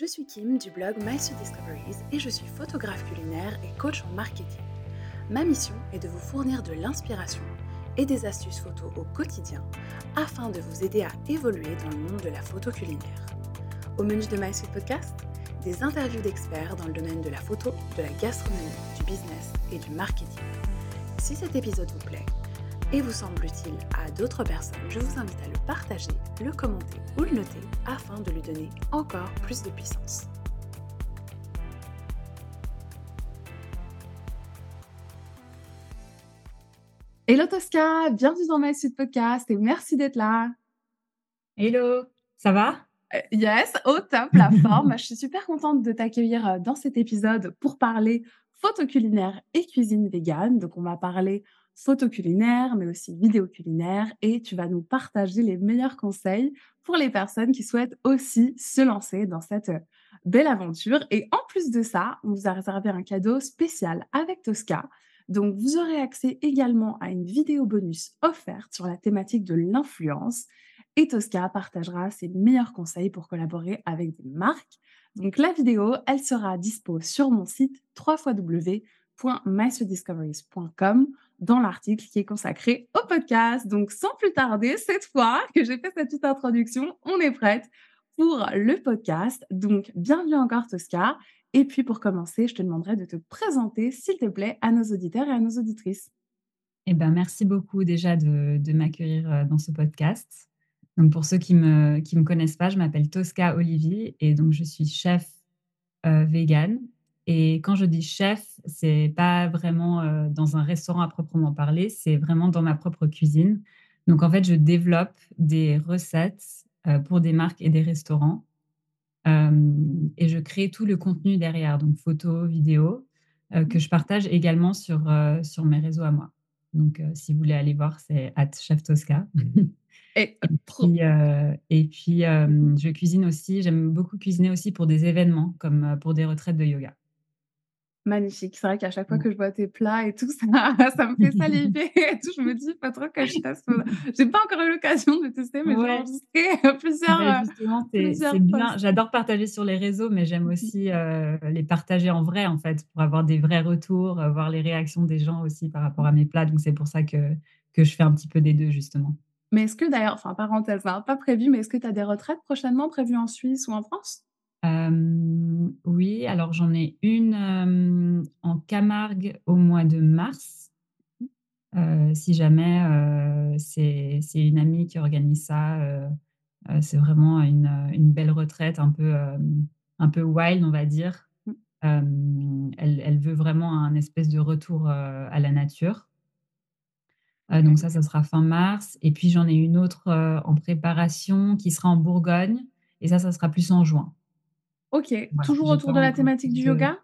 Je suis Kim du blog My Discoveries et je suis photographe culinaire et coach en marketing. Ma mission est de vous fournir de l'inspiration et des astuces photos au quotidien afin de vous aider à évoluer dans le monde de la photo culinaire. Au menu de My Podcast, des interviews d'experts dans le domaine de la photo, de la gastronomie, du business et du marketing. Si cet épisode vous plaît, et vous semble utile à d'autres personnes, je vous invite à le partager, le commenter ou le noter afin de lui donner encore plus de puissance. Hello Tosca, bienvenue dans My Suite Podcast et merci d'être là. Hello, ça va? Euh, Yes, au top, la forme. Je suis super contente de t'accueillir euh, dans cet épisode pour parler photo culinaire et cuisine végane. Donc, on va parler photo culinaire, mais aussi vidéo culinaire, et tu vas nous partager les meilleurs conseils pour les personnes qui souhaitent aussi se lancer dans cette euh, belle aventure. Et en plus de ça, on vous a réservé un cadeau spécial avec Tosca. Donc, vous aurez accès également à une vidéo bonus offerte sur la thématique de l'influence. Et Tosca partagera ses meilleurs conseils pour collaborer avec des marques. Donc, la vidéo, elle sera dispo sur mon site www.mysudiscoveries.com dans l'article qui est consacré au podcast. Donc, sans plus tarder, cette fois que j'ai fait cette petite introduction, on est prête pour le podcast. Donc, bienvenue encore, Tosca. Et puis, pour commencer, je te demanderai de te présenter, s'il te plaît, à nos auditeurs et à nos auditrices. Eh ben, merci beaucoup déjà de, m'accueillir euh, dans ce podcast. Donc, pour ceux qui ne me, qui me connaissent pas, je m'appelle Tosca Olivier et donc je suis chef euh, vegan et quand je dis chef, c'est pas vraiment euh, dans un restaurant à proprement parler, c'est vraiment dans ma propre cuisine. Donc en fait, je développe des recettes euh, pour des marques et des restaurants. Euh, et je crée tout le contenu derrière, donc photos, vidéos, que je partage également sur, sur mes réseaux à moi. Donc si vous voulez aller voir, c'est at chef Tosca. Et, puis, et puis je cuisine aussi, j'aime beaucoup cuisiner aussi pour des événements, comme pour des retraites de yoga. Magnifique. C'est vrai qu'à chaque fois mmh. que je vois tes plats et tout, ça, ça me fait saliver et tout. Je me dis pas trop que je teste. J'ai pas encore eu l'occasion de tester, mais j'ai enregistré plusieurs. Bah, justement, c'est bien. J'adore partager sur les réseaux, mais j'aime mmh aussi les partager en vrai, en fait, pour avoir des vrais retours, voir les réactions des gens aussi par rapport à mes plats. Donc, c'est pour ça que, que je fais un petit peu des deux, justement. Mais est-ce que d'ailleurs, enfin, parenthèse, hein, pas prévu, mais est-ce que tu as des retraites prochainement prévues en Suisse ou en France? Oui, alors j'en ai une, en Camargue au mois de mars. si jamais, c'est une amie qui organise ça, c'est vraiment une, belle retraite un peu, un peu wild, on va dire. Mmh. elle veut vraiment un espèce de retour, à la nature. donc ça, ça sera fin mars et puis j'en ai une autre, en préparation qui sera en Bourgogne et ça, ça sera plus en juin. OK, toujours autour de la thématique du yoga?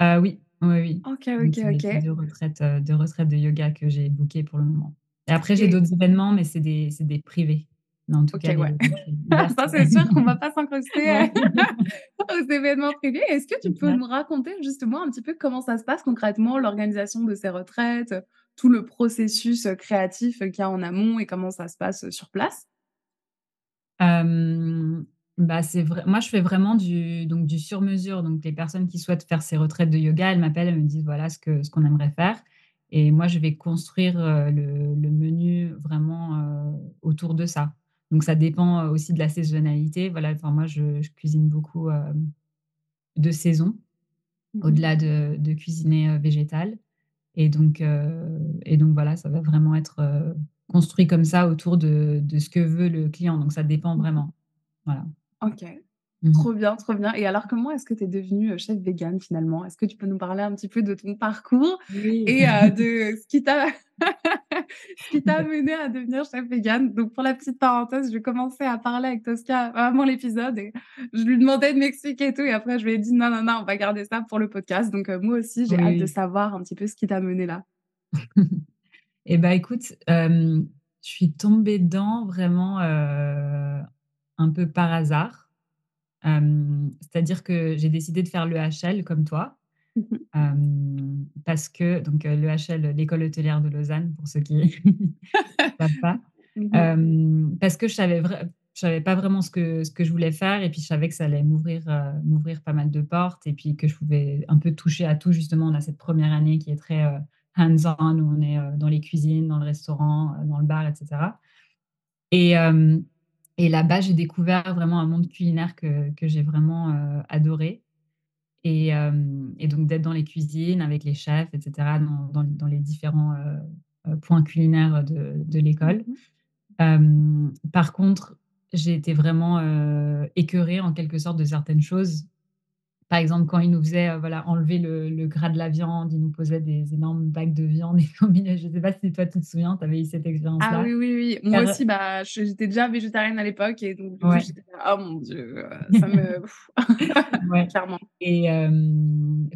Euh, oui, oui, oui. OK, OK, OK. de retraite, euh, de retraite de yoga que j'ai booké pour le moment. Et après, j'ai d'autres événements, mais c'est des des privés. Mais en tout cas, ouais. Ça, c'est sûr qu'on va pas s'incruster, euh, aux événements privés. Est-ce que tu peux nous raconter justement un petit peu comment ça se passe concrètement, l'organisation de ces retraites, tout le processus, créatif, qu'il y a en amont et comment ça se passe, sur place? Bah, c'est vrai moi, je fais vraiment du donc du sur mesure. Donc les personnes qui souhaitent faire ces retraites de yoga, elles m'appellent, elles me disent: «Voilà ce que ce qu'on aimerait faire» et moi, je vais construire, le le menu vraiment, heu, autour de ça. Donc ça dépend, aussi de la saisonnalité. Voilà, enfin moi, je je cuisine beaucoup, de saison, mmh au-delà de de cuisiner, végétal et donc et donc voilà, ça va vraiment être, construit comme ça autour de de ce que veut le client. Donc ça dépend vraiment. Voilà. OK. Mmh trop bien, trop bien. Et alors, comment est-ce que tu es devenue, chef végane finalement? Est-ce que tu peux nous parler un petit peu de ton parcours et de ce qui t'a amené à devenir chef végane? Donc pour la petite parenthèse, je commencer à parler avec Tosca avant l'épisode et je lui demandais de m'expliquer et tout et après je lui ai dit: «Non, non, non, on va garder ça pour le podcast». Donc moi aussi, j'ai hâte de savoir un petit peu ce qui t'a mené là. Et bah, écoute, je suis tombée dedans vraiment, un peu par hasard. c'est-à-dire que j'ai décidé de faire le HL comme toi. Mmh parce que donc le HL, l'école hôtelière de Lausanne, pour ceux qui ne savent pas. Mmh parce que je savais Je savais pas vraiment ce que ce que je voulais faire et puis je savais que ça allait m'ouvrir, heu, m'ouvrir pas mal de portes et puis que je pouvais un peu toucher à tout. Justement, on a cette première année qui est très, heu, hands-on où on est, dans les cuisines, dans le restaurant, dans le bar et cetera et et là-bas, j'ai découvert vraiment un monde culinaire que que j'ai vraiment, heu, adoré et hem et donc d'être dans les cuisines avec les chefs et cetera, dans dans dans les différents, heu, points culinaires de de Mmh l'école. mh. Hem, par contre, j'ai été vraiment, écœurée en quelque sorte de certaines choses. Par exemple, quand ils nous faisaient, heu, voilà, enlever le le gras de la viande, ils nous posaient des énormes bacs de viande et au milieu je sais pas si toi tu te souviens, tu avais eu cette Ah expérience-là? oui, oui, oui. Moi aussi, bah, j'étais déjà végétarienne à l'époque et donc ouais, j'étais là: «Oh mon Dieu, heu, ça me» ouais clairement. et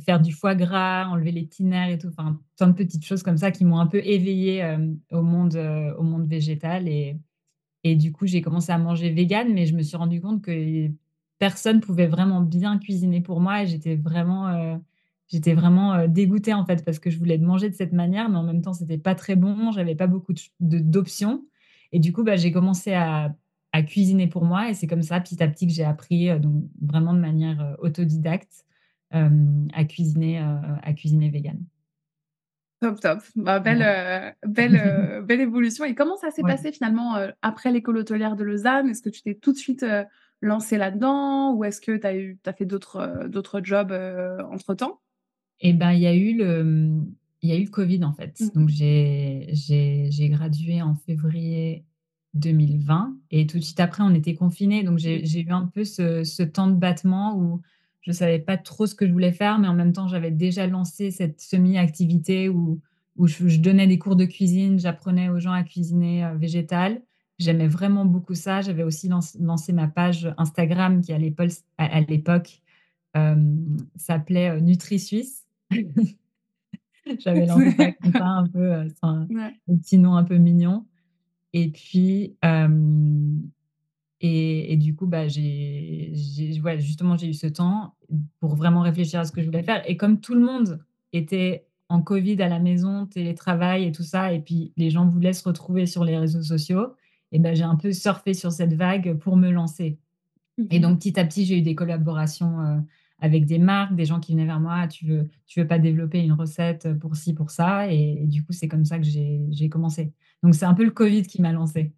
faire du foie gras, enlever les nerfs et tout, enfin, plein de petites choses comme ça qui m'ont un peu éveillée, au monde, heu, au monde végétal et Et du coup, j'ai commencé à manger végan, mais je me suis rendu compte que personne pouvait vraiment bien cuisiner pour moi et j'étais vraiment, heu, j'étais vraiment, heu, dégoûtée, en fait, parce que je voulais manger de cette manière, mais en même temps, c'était pas très bon, j'avais pas beaucoup d'options et du coup, bah, j'ai commencé à à cuisiner pour moi et c'est comme ça, petit à petit, que j'ai appris, heu, donc vraiment de manière, autodidacte, à cuisiner, à cuisiner végan. Top, top. Bah, belle, belle, belle évolution et comment ça s'est Ouais. passé finalement, après l'école hôtelière de Lausanne? Est-ce que tu t'es tout de suite, heu, lancée là-dedans ou est-ce que tu as eu tu as fait d'autres, d'autres jobs, heu, entre-temps? Et ben, il y a eu le, il y a eu le covid, en fait. Mmh Donc j'ai gradué en février 2020 et tout de suite après, on était confinés. Donc j'ai eu un peu ce ce temps de battement où je savais pas trop ce que je voulais faire, mais en même temps, j'avais déjà lancé cette semi-activité où où je je donnais des cours de cuisine, j'apprenais aux gens à cuisiner, heu, végétal. J'aimais vraiment beaucoup ça. J'avais aussi lancé ma page Instagram qui à l'époque hem, s'appelait, heu, NutriSuisse J'avais lancé ça comme ça un peu, un Ouais. un petit nom un peu mignon et puis, et et du coup, bah, j'ai ouais, justement, j'ai eu ce temps pour vraiment réfléchir à ce que je voulais faire et comme tout le monde était en covid à la maison, télétravail et tout ça et puis les gens voulaient se retrouver sur les réseaux sociaux et ben j'ai un peu surfé sur cette vague pour me lancer. Mmh Et mh. donc petit à petit, j'ai eu des collaborations, heu, avec des marques, des gens qui venaient vers moi: «Ah, «Tu veux tu veux pas développer une recette, pour ci, pour ça?» et et du coup, c'est comme ça que j'ai j'ai commencé. Donc c'est un peu le covid qui m'a lancée,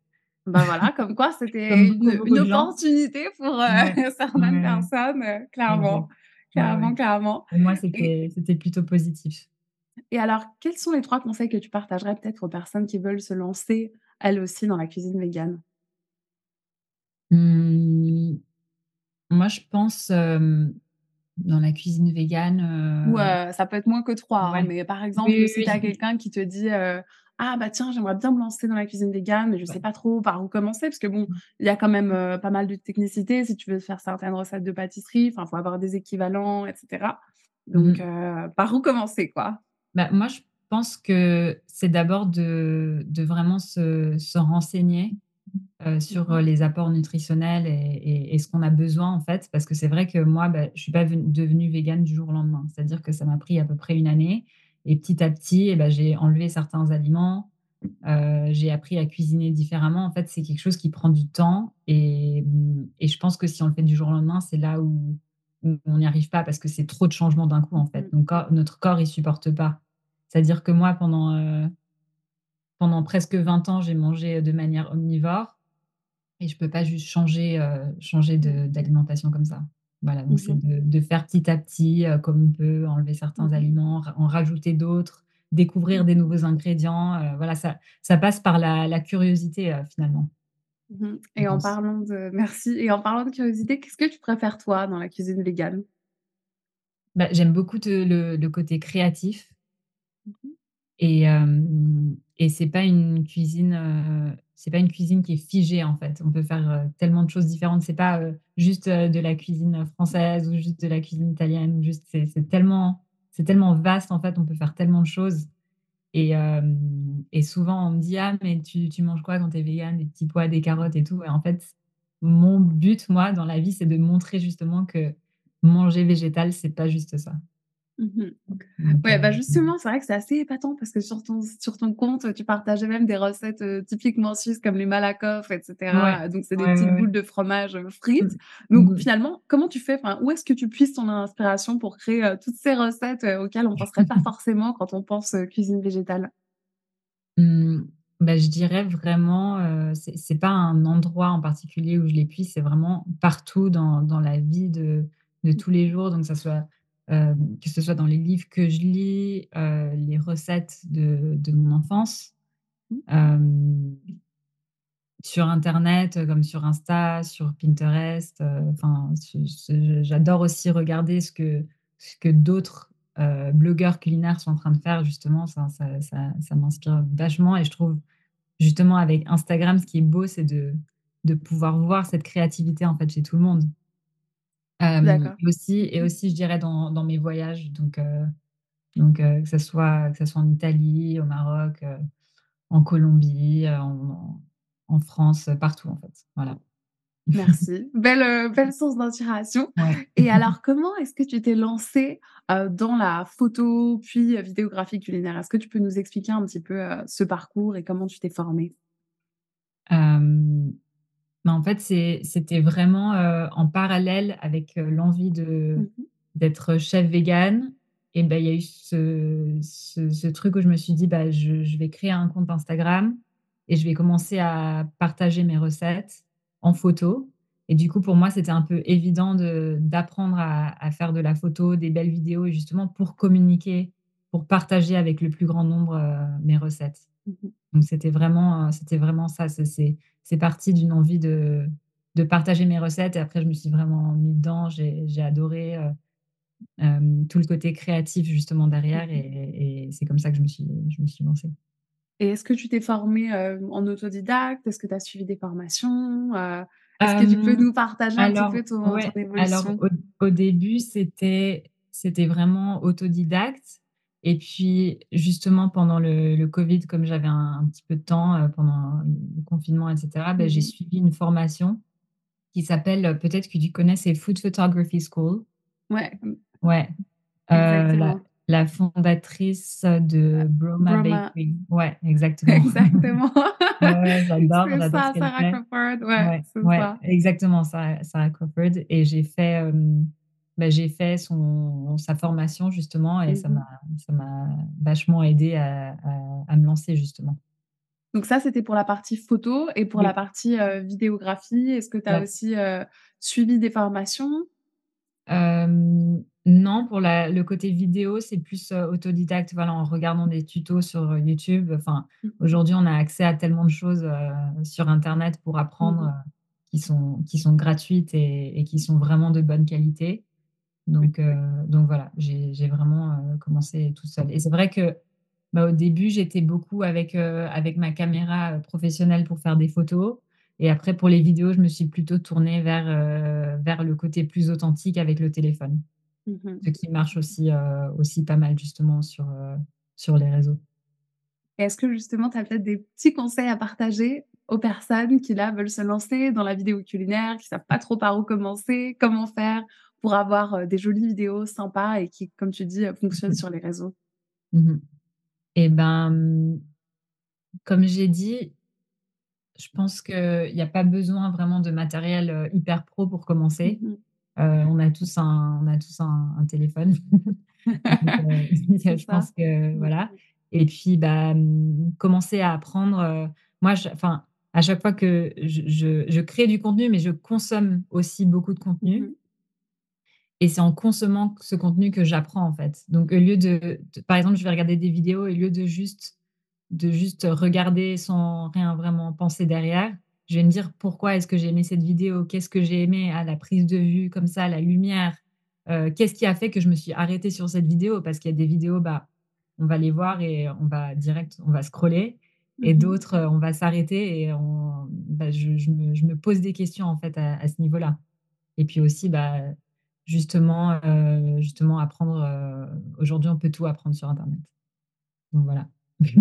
Bah, voilà, comme quoi c'était une opportunité pour, Ouais, certaines ouais, personnes, clairement, Ouais, clairement, clairement Pour moi, c'était plutôt positif. et alors quels sont les 3 conseils que tu partagerais peut-être aux personnes qui veulent se lancer, elles aussi, dans la cuisine végane? Mmh, moi, je pense, dans la cuisine végane, Ou, ça peut être moins que 3, hein, mais par exemple, oui, si tu as oui. quelqu'un qui te dit, «Ah bah tiens, j'aimerais bien me lancer dans la cuisine végane, mais je sais Ouais. pas trop par où commencer». Parce que bon, il y a quand même, pas mal de technicité si tu veux faire certaines recettes de pâtisserie, enfin, faut avoir des équivalents et cetera. Mmh Donc, par où commencer, quoi? Bah, moi, je pense que c'est d'abord de de vraiment se se renseigner, heu, Mmh sur, mh. heu, les apports nutritionnels et et et ce qu'on a besoin, en fait. Parce que c'est vrai que moi, bah, je suis pas ven devenue végane du jour au lendemain. C'est-à-dire que ça m'a pris à peu près une année et petit à petit et bah, j'ai enlevé certains aliments, heu, j'ai appris à cuisiner différemment. En fait, c'est quelque chose qui prend du temps et mmh et je pense que si on le fait du jour au lendemain, c'est là où où on n'y arrive pas parce que c'est trop de changements d'un coup, en Mmh fait. mh. Donc corps notre corps, il supporte pas. C'est-à-dire que moi, pendant, heu, pendant presque 20 ans, j'ai mangé, de manière omnivore et je peux pas juste changer, heu, changer Mmh. d'alimentation comme ça. Voilà, donc Mmh c'est mh. de de faire petit à petit, heu, comme on peut, enlever certains Mmh mh. aliments, en rajouter d'autres, découvrir des Mmh nouveaux ingrédients, voilà, ça ça passe par la la curiosité, finalement, Mmh et en parlant de merci et en parlant de curiosité, qu'est-ce que tu préfères toi dans la cuisine végane? Bah, j'aime beaucoup te le le côté créatif Mmh. Et hem et c'est pas une cuisine, c'est pas une cuisine qui est figée, en fait. On peut faire, tellement de choses différentes. C'est pas, juste, de la cuisine, française ou juste de la cuisine italienne juste c'est tellement c'est tellement vaste, en fait, on peut faire tellement de choses et et souvent on me dit: «Ah mais tu tu manges quoi quand tu es végane? Des petits pois, des carottes et tout» et en fait, mon but, moi, dans la vie, c'est de montrer justement que manger végétal, c'est pas juste ça. Mmh Ouais, bah, mmh. justement, c'est vrai que c'est assez épatant parce que sur ton sur ton compte, tu partageais même des recettes, typiquement suisses comme les Malakoff et Ouais. cetera. Donc c'est des Ouais, petites ouais. boules de fromage, Mmh. frites. Mmh Donc mh. finalement, comment tu fais? Enfin, où est-ce que tu puises ton inspiration pour créer, toutes ces recettes, auxquelles on penserait pas forcément quand on pense, cuisine végétale? Mmh, bah, je dirais vraiment, c'est c'est pas un endroit en particulier où je les puise, c'est vraiment partout dans dans la vie de de Mmh. tous les jours. Donc ça soit, que ce soit dans les livres que je lis, les recettes de de mon enfance, Mmh. sur internet, comme sur Insta, sur Pinterest, enfin, j'adore aussi regarder ce que ce que d'autres, blogueurs culinaires sont en train de faire justement, ça ça ça ça m'inspire vachement et je trouve justement avec Instagram, ce qui est beau, c'est de de pouvoir voir cette créativité, en fait, chez tout le monde. Et aussi et aussi je dirais dans dans mes voyages, donc donc que ça soit que ça soit en Italie, au Maroc, en Colombie, en en France, partout en fait, voilà. Merci. Belle, belle source d'inspiration Ouais. et alors comment est-ce que tu t'es lancée, dans la photo, puis, vidéographie culinaire? Est-ce que tu peux nous expliquer un petit peu, ce parcours et comment tu t'es formée? En fait, c'était vraiment, heu, en parallèle avec, heu, l'envie Mmh mh. d'être chef végane et bah, il y a eu ce ce ce truc où je me suis dit: «Bah, je je vais créer un compte Instagram et je vais commencer à partager mes recettes en photo» et du coup, pour moi, c'était un peu évident de d'apprendre à à faire de la photo, des belles vidéos et justement pour communiquer, pour partager avec le plus grand nombre, heu, mes recettes. Donc c'était vraiment, heu, c'était vraiment ça, c'est parti d'une envie de de partager mes recettes et après je me suis vraiment mis dedans. J'ai j'ai adoré, heu, hem, tout le côté créatif justement Mmh derrière et et c'est comme ça que je me suis je me suis lancée. Et est-ce que tu t'es formée, heu, en autodidacte? Est-ce que tu as suivi des formations? Est-ce que tu peux nous partager un petit peu ton ton ouais, alors évolution? au au début, c'était c'était vraiment autodidacte et puis justement pendant le le covid, comme j'avais un un petit peu de temps, heu, pendant le confinement et cetera, bah, Mmh j'ai mh. suivi une formation qui s'appelle, peut-être que tu connais, c'est Food Photography School. Ouais, mmh. Ouais, heu, la fondatrice de Broma Broma. Bakery. Ouais, exactement. Exactement. Ouais, j'adore, C'est ça, Sarah. Crawford, ouais, Ouais, ouais, ça. exactement, Sarah Sarah Crawford et j'ai fait, bah, j'ai fait son sa formation justement et Mmh ça mh. m'a ça m'a vachement aidée à à à me lancer justement. Donc ça, c'était pour la partie photo et pour la partie, vidéographie, est-ce que tu as Ouais. aussi, suivi des formations? Non, pour la le côté vidéo, c'est plus, autodidacte, voilà, en regardant des tutos sur, YouTube. Enfin, Mmh mh. aujourd'hui, on a accès à tellement de choses, sur internet pour Mmh apprendre, qui sont qui sont gratuites et et qui sont vraiment de bonne qualité. Donc heu, donc voilà, j'ai vraiment, heu, commencé toute seule et c'est vrai que, bah, au début, j'étais beaucoup avec, heu, avec ma caméra, professionnelle pour faire des photos et après pour les vidéos, je me suis plutôt tournée vers, vers le côté plus authentique avec le téléphone. Mmh mh. Ce qui marche aussi, aussi pas mal justement sur, sur les réseaux. Est-ce que justement, tu as peut-être des petits conseils à partager aux personnes qui, là, veulent se lancer dans la vidéo culinaire, qui savent pas trop par où commencer? Comment faire pour avoir, des jolies vidéos sympas et qui, comme tu dis, fonctionnent sur les réseaux? Mmh mh et ben, mmh, comme j'ai dit je pense qu'il y a pas besoin vraiment de matériel, hyper pro pour Mmh commencer. on a tous un on a tous un un téléphone. Donc C'est je ça. pense que Mmh voilà et puis, bah, commencer à apprendre, moi je enfin, à chaque fois que je je je crée du contenu, mais je consomme aussi beaucoup de contenu. Et c'est en consommant ce contenu que j'apprends, en fait. Donc au lieu de de par exemple, je vais regarder des vidéos, au lieu de juste de juste regarder sans rien vraiment penser derrière, je vais me dire: «Pourquoi est-ce que j'ai aimé cette vidéo? Qu'est-ce que j'ai aimé? Ah, la prise de vue comme ça, la lumière, heu, qu'est-ce qui a fait que je me suis arrêtée sur cette vidéo?» parce qu'il y a des vidéos, bah, on va les voir et on va direct on va scroller Mmh et mh. d'autres, heu, on va s'arrêter et on bah, je je me je me pose des questions, en fait, à à ce niveau-là et puis aussi, bah, justement, heu, justement apprendre, heu, aujourd'hui, on peut tout apprendre sur internet. Donc voilà.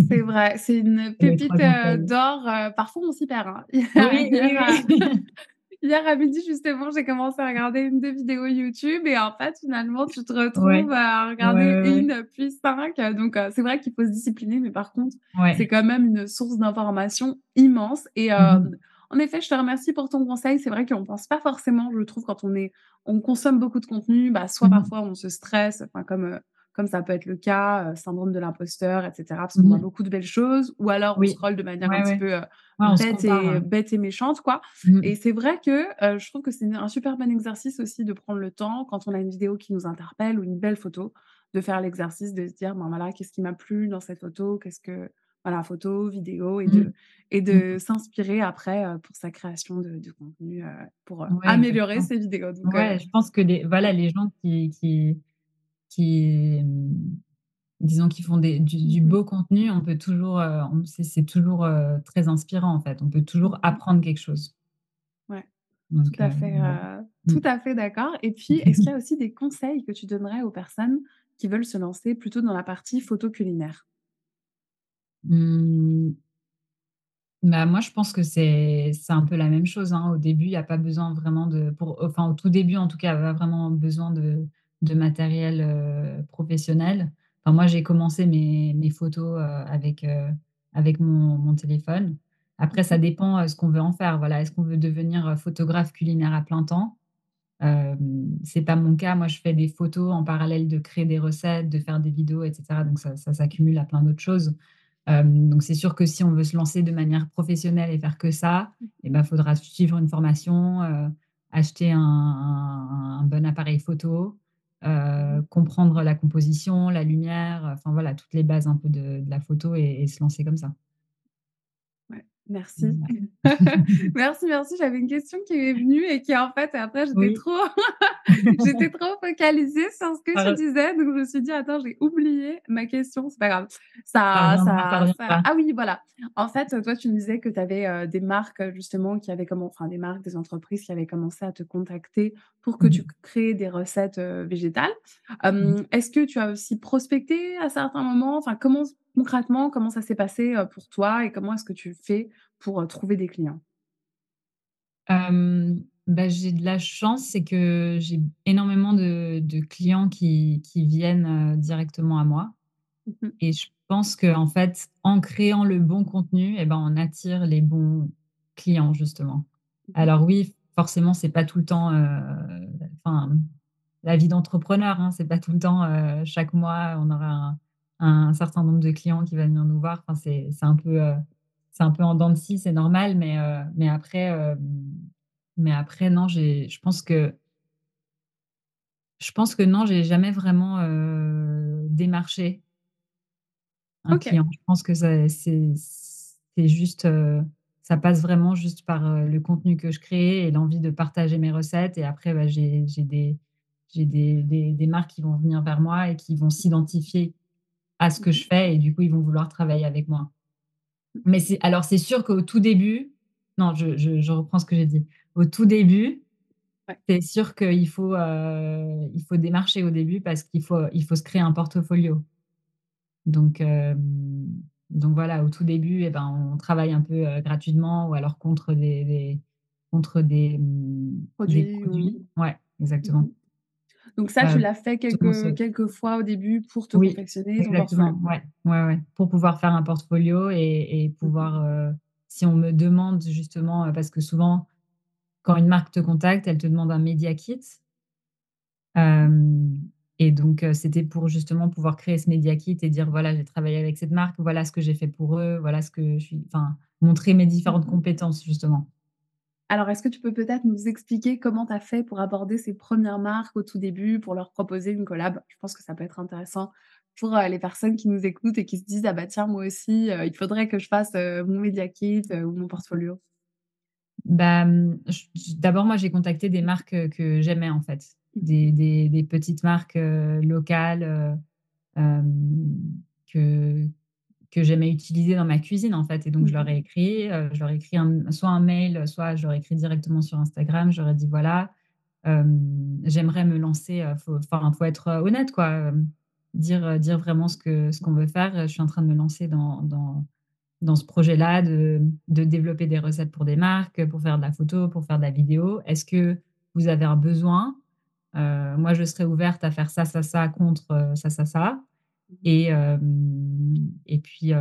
C'est vrai, c'est une C'est les 3 pépite, conseils. d'or, parfois on s'y perd, hein. Oui, oui, oui. Hier à midi, justement, j'ai commencé à regarder 1-2 vidéos YouTube et en fait, finalement, tu te Ouais. retrouves à regarder ouais, ouais. 1 puis 5, donc c'est vrai qu'il faut se discipliner, mais par contre, c'est quand même une source d'information immense et Mmh mh. En effet, je te remercie pour ton conseil. C'est vrai qu'on pense pas forcément, je trouve, quand on est on consomme beaucoup de contenu, bah, soit Mmh mh. parfois on se stresse, comme, heu, comme ça peut être le cas, heu, syndrome de l'imposteur et cetera, parce qu'on Mmh voit mh. beaucoup de belles choses ou alors on scrolle de manière un Ouais, petit peu, Ouais, se bête compare, et ouais. bête et méchante, quoi Mmh et c'est vrai que, je trouve que c'est un super bon exercice aussi de prendre le temps, quand on a une vidéo qui nous interpelle ou une belle photo, de faire l'exercice de se dire: «Ben, voilà, qu'est-ce qui m'a plu dans cette photo? Qu'est-ce que» voilà, photo, vidéo et Mmh. de et Mmh de mh. s'inspirer après, heu, pour sa création de de contenu, heu, pour, Ouais, améliorer ses vidéos donc Ouais, je pense que les voilà, les gens qui qui qui, mmh, disons, qui font des du Mmh beau contenu, on peut toujours, c'est toujours, très inspirant, en fait. On peut Mmh toujours apprendre quelque chose. Ouais, tout à fait, Mmh. tout à fait d'accord et puis, est-ce qu'il y a aussi des conseils que tu donnerais aux personnes qui veulent se lancer plutôt dans la partie photo culinaire? Mmh. Bah, moi, je pense que c'est un peu la même chose, hein. Au début, il y a pas besoin vraiment de pour enfin, au tout début, en tout cas, pas vraiment besoin de de matériel, professionnel. Enfin, moi, j'ai commencé mes mes photos, avec, avec mon mon téléphone. Mmh Après, ça mh. dépend, ce qu'on veut en faire. Voilà, est-ce qu'on veut devenir, photographe culinaire à plein temps? Hem, c'est pas mon cas. Moi, je fais des photos en parallèle de créer des recettes, de faire des vidéos et cetera, donc ça ça s'accumule à plein d'autres choses. Hem, donc c'est sûr que si on veut se lancer de manière professionnelle et faire que ça Mmh et mh. bah, faudra suivre une formation, heu, acheter un un un bon appareil photo, Mmh heu, mh. comprendre la composition, la lumière, enfin, voilà, toutes les bases un peu de de la photo et et se lancer comme ça. Merci. Voilà. Merci, merci, j'avais une question qui m'est venue et qui, en fait, après j'étais Oui. trop j'étais trop focalisée sur ce que tu disais, donc je me suis dit: «Attends, j'ai oublié ma question», c'est pas grave. Ça ah oui, voilà. En fait, toi, tu me disais que tu avais, des marques, justement qui avaient commen enfin, des marques, des entreprises qui avaient commencé à te contacter pour que Mmh tu crées des recettes, végétales. Mmh est-ce que tu as aussi prospecté à certains moments? Enfin, comment concrètement, comment ça s'est passé, pour toi et comment est-ce que tu fais pour, trouver des clients? Bah, j'ai de la chance, c'est que j'ai énormément de de clients qui qui viennent, directement à moi Mmh mh. et je pense qu'en fait, en créant le bon contenu et ben, on attire les bons clients, justement. Mmh mh. Alors oui, forcément, c'est pas tout le temps, enfin, la vie d'entrepreneur, hein, c'est pas tout le temps, chaque mois, on aura un un certain nombre de clients qui va venir nous voir. Enfin, c'est c'est un peu, heu, c'est un peu en dents de scie, c'est normal, mais heu, mais après, hem, mais après, non, j'ai je pense que je pense que non, j'ai jamais vraiment, démarché un client. Je pense que ça c'est c'est juste, heu, ça passe vraiment juste par, le contenu que je crée et l'envie de partager mes recettes et après, bah, j'ai j'ai des j'ai des des des marques qui vont venir vers moi et qui vont s'identifier à ce que je fais et du coup, ils vont vouloir travailler avec moi. Mais c'est alors c'est sûr qu'au tout début non, je je je reprends ce que j'ai dit. Au tout début, Ouais. c'est sûr qu'il faut, heu, il faut démarcher au début parce qu'il faut il faut se créer un portfolio. Donc hem, donc voilà, au tout début et ben, on travaille un peu, heu, gratuitement ou alors contre des des contre des, des Produits ou produits. Ouais, exactement. mh. Donc ça, tu l'as fait quelques fois au début pour te Oui, confectionner ton portfolio? ouais, ouais, ouais, pour pouvoir faire un portfolio et et Mmh mh. pouvoir, heu, si on me demande justement, heu, parce que souvent, quand une marque te contacte, elle te demande un média kit. Et donc heu, c'était pour justement pouvoir créer ce média kit et dire: «Voilà, j'ai travaillé avec cette marque, voilà ce que j'ai fait pour eux, voilà ce que je suis» enfin, montrer mes Mmh différentes compétences, justement. Alors, est-ce que tu peux peut-être nous expliquer comment tu as fait pour aborder ces 1res marques au tout début, pour leur proposer une collab? Je pense que ça peut être intéressant pour, heu, les personnes qui nous écoutent et qui se disent: «Ah bah tiens, moi aussi, heu, il faudrait que je fasse, heu, mon média kit, ou mon portfolio». Bah, d'abord, moi, j'ai contacté des marques, que j'aimais, en fait. Mmh mh. Des des des petites marques, locales, que que j'aimais utiliser dans ma cuisine, en fait et donc Mmh je leur mh. ai écrit, heu, je leur ai écrit un soit un mail, soit je leur ai écrit directement sur Instagram. Ai dit: «Voilà, j'aimerais me lancer», faut enfin, faut être, heu, honnête, quoi, dire, vraiment ce que ce qu'on veut faire. «Je suis en train de me lancer dans dans dans ce projet-là de de développer des recettes pour des marques, pour faire de la photo, pour faire de la vidéo. Est-ce que vous avez un besoin? Moi, je serais ouverte à faire ça, ça, ça contre, ça, ça, ça Mmh. Et et puis,